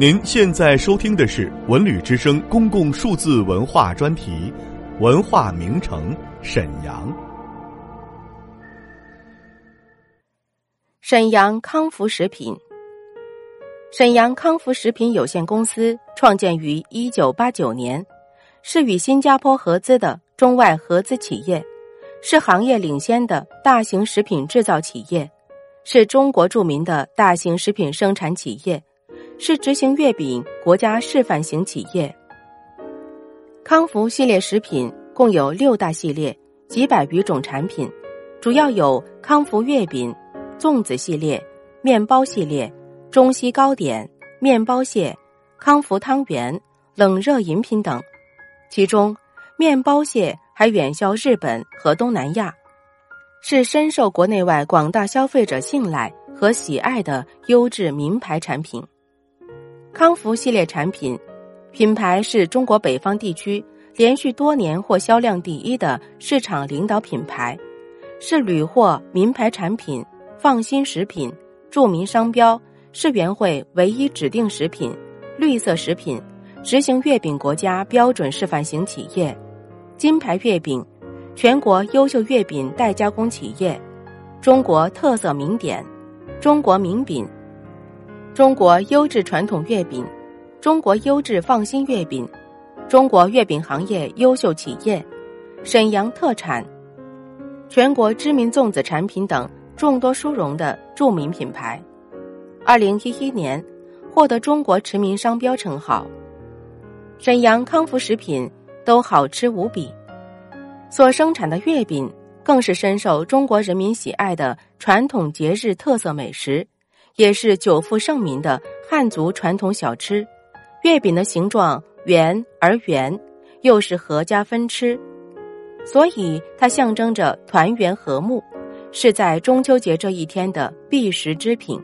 您现在收听的是文旅之声公共数字文化专题《文化名城沈阳》。沈阳康福食品，沈阳康福食品有限公司创建于一九八九年，是与新加坡合资的中外合资企业，是行业领先的大型食品制造企业，是中国著名的大型食品生产企业。是执行月饼国家示范型企业。康福系列食品共有六大系列，几百余种产品，主要有康福月饼、粽子系列、面包系列、中西糕点、面包蟹、康福汤圆、冷热饮品等。其中，面包蟹还远销日本和东南亚，是深受国内外广大消费者信赖和喜爱的优质名牌产品。康福系列产品，品牌是中国北方地区连续多年获销量第一的市场领导品牌，是屡获名牌产品、放心食品、著名商标、市园会唯一指定食品、绿色食品、执行月饼国家标准示范型企业、金牌月饼、全国优秀月饼代加工企业、中国特色名点、中国名饼。中国优质传统月饼，中国优质放心月饼，中国月饼行业优秀企业，沈阳特产，全国知名粽子产品等众多殊荣的著名品牌。二零一一年获得中国驰名商标称号。沈阳康福食品都好吃无比，所生产的月饼更是深受中国人民喜爱的传统节日特色美食。也是久负盛名的汉族传统小吃，月饼的形状圆而圆，又是合家分吃，所以它象征着团圆和睦，是在中秋节这一天的必食之品。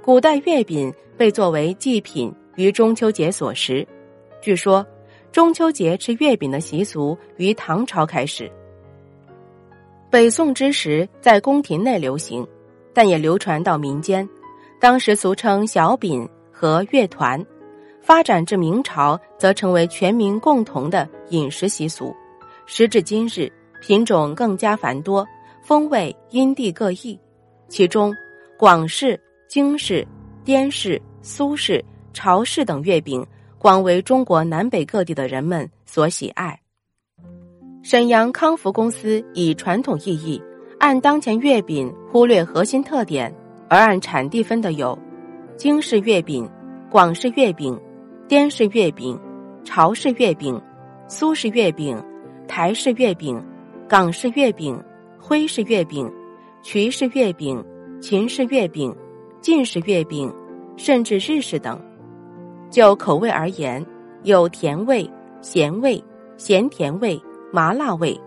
古代月饼被作为祭品于中秋节所食，据说中秋节吃月饼的习俗于唐朝开始，北宋之时在宫廷内流行。但也流传到民间，当时俗称小饼和乐团，发展至明朝则成为全民共同的饮食习俗。时至今日，品种更加繁多，风味因地各异。其中，广式、京式、滇式、苏式、潮式等月饼广为中国南北各地的人们所喜爱。沈阳康福公司以传统意义。按当前月饼忽略核心特点，而按产地分的有：京式月饼、广式月饼、滇式月饼、潮式月饼、苏式月饼、台式月饼、港式月饼、徽式月饼、衢式月饼、秦式月饼、晋式月饼，甚至日式等。就口味而言，有甜味、咸味、咸甜味、麻辣味。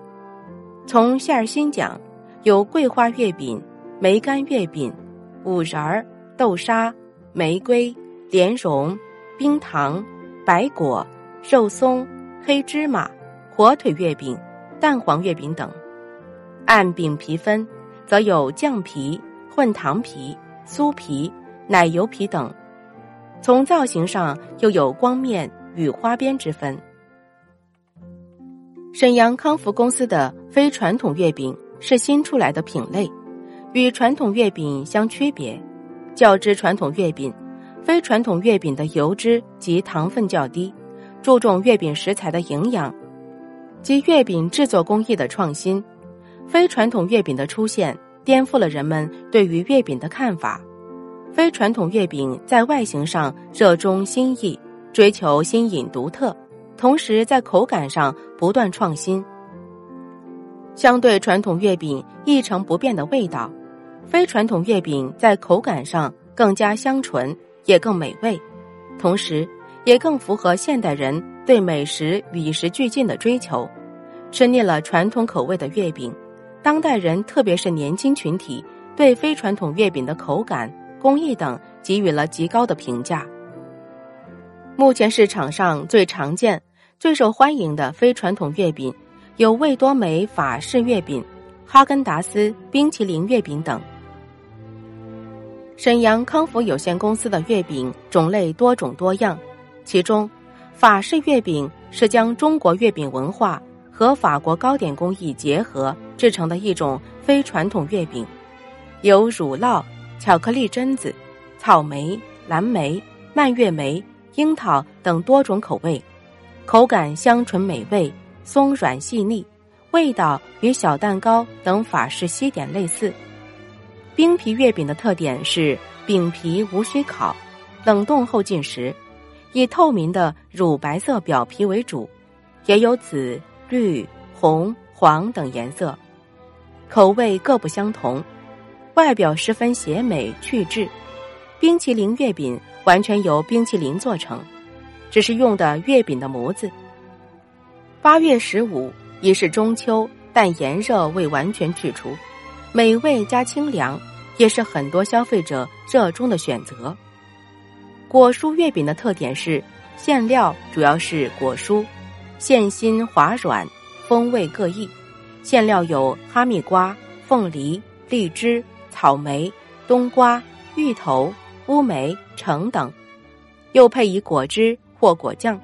从馅儿心讲。有桂花月饼、梅干月饼、五仁儿、豆沙、玫瑰、莲蓉、冰糖、白果、肉松、黑芝麻、火腿月饼、蛋黄月饼等。按饼皮分，则有酱皮、混糖皮、酥皮、奶油皮等。从造型上，又有光面与花边之分。沈阳康福公司的非传统月饼。是新出来的品类，与传统月饼相区别。较之传统月饼，非传统月饼的油脂及糖分较低，注重月饼食材的营养及月饼制作工艺的创新。非传统月饼的出现，颠覆了人们对于月饼的看法。非传统月饼在外形上热衷新意，追求新颖独特，同时在口感上不断创新。相对传统月饼一成不变的味道，非传统月饼在口感上更加香醇，也更美味，同时也更符合现代人对美食与时俱进的追求。吃腻了传统口味的月饼，当代人特别是年轻群体对非传统月饼的口感、工艺等给予了极高的评价。目前市场上最常见、最受欢迎的非传统月饼。有味多美法式月饼、哈根达斯冰淇淋月饼等。沈阳康福有限公司的月饼种类多种多样，其中法式月饼是将中国月饼文化和法国糕点工艺结合制成的一种非传统月饼，有乳酪、巧克力榛子、草莓、蓝莓、蔓越莓、樱桃等多种口味，口感香醇美味、松软细腻，味道与小蛋糕等法式西点类似。冰皮月饼的特点是饼皮无需烤，冷冻后进食，以透明的乳白色表皮为主，也有紫、绿、红、黄等颜色，口味各不相同，外表十分鲜美趣致。冰淇淋月饼完全由冰淇淋做成，只是用的月饼的模子。八月十五已是中秋，但炎热未完全去除。美味加清凉，也是很多消费者热衷的选择。果蔬月饼的特点是馅料主要是果蔬，馅心滑软，风味各异。馅料有哈密瓜、凤梨、荔枝、草莓、冬瓜、芋头、乌梅、橙等，又配以果汁或果酱，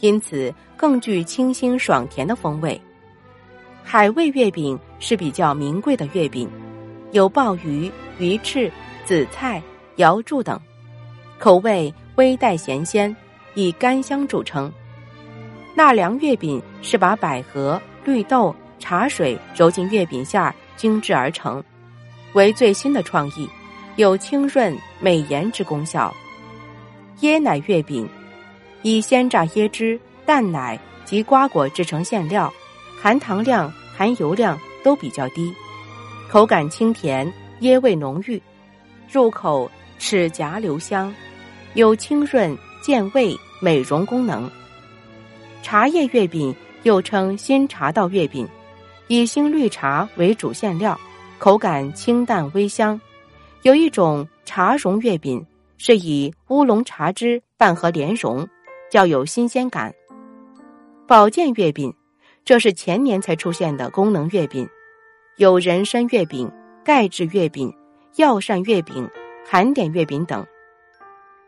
因此更具清新爽甜的风味。海味月饼是比较名贵的月饼，有鲍鱼、鱼翅、紫菜、瑶柱等，口味微带咸鲜，以干香著称。纳凉月饼是把百合、绿豆、茶水揉进月饼馅儿精制而成，为最新的创意，有清润美颜之功效。椰奶月饼以鲜榨椰汁、淡奶及瓜果制成馅料。含糖量、含油量都比较低，口感清甜，椰味浓郁，入口齿颊留香，有清润健胃、美容功能。茶叶月饼又称新茶道月饼，以新绿茶为主馅料，口感清淡微香。有一种茶蓉月饼是以乌龙茶汁拌和莲蓉，较有新鲜感。保健月饼。这是前年才出现的功能月饼，有人参月饼、钙质月饼、药膳月饼、含碘月饼等。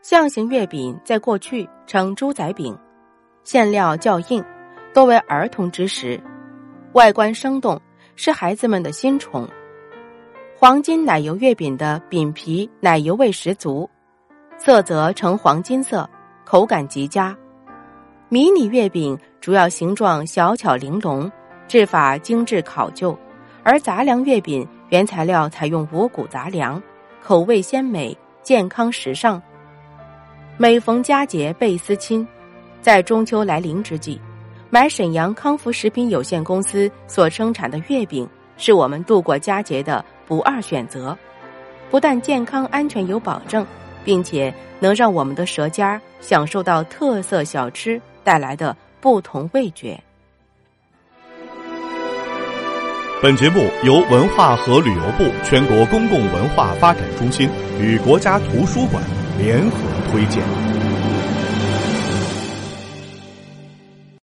象形月饼在过去称猪仔饼，馅料较硬，多为儿童之食，外观生动，是孩子们的新宠。黄金奶油月饼的饼皮奶油味十足，色泽呈黄金色，口感极佳。迷你月饼主要形状小巧玲珑，制法精致考究；而杂粮月饼原材料采用五谷杂粮，口味鲜美、健康时尚。每逢佳节倍思亲，在中秋来临之际，买沈阳康福食品有限公司所生产的月饼，是我们度过佳节的不二选择。不但健康安全有保证，并且能让我们的舌尖享受到特色小吃。带来的不同味觉。本节目由文化和旅游部全国公共文化发展中心与国家图书馆联合推荐。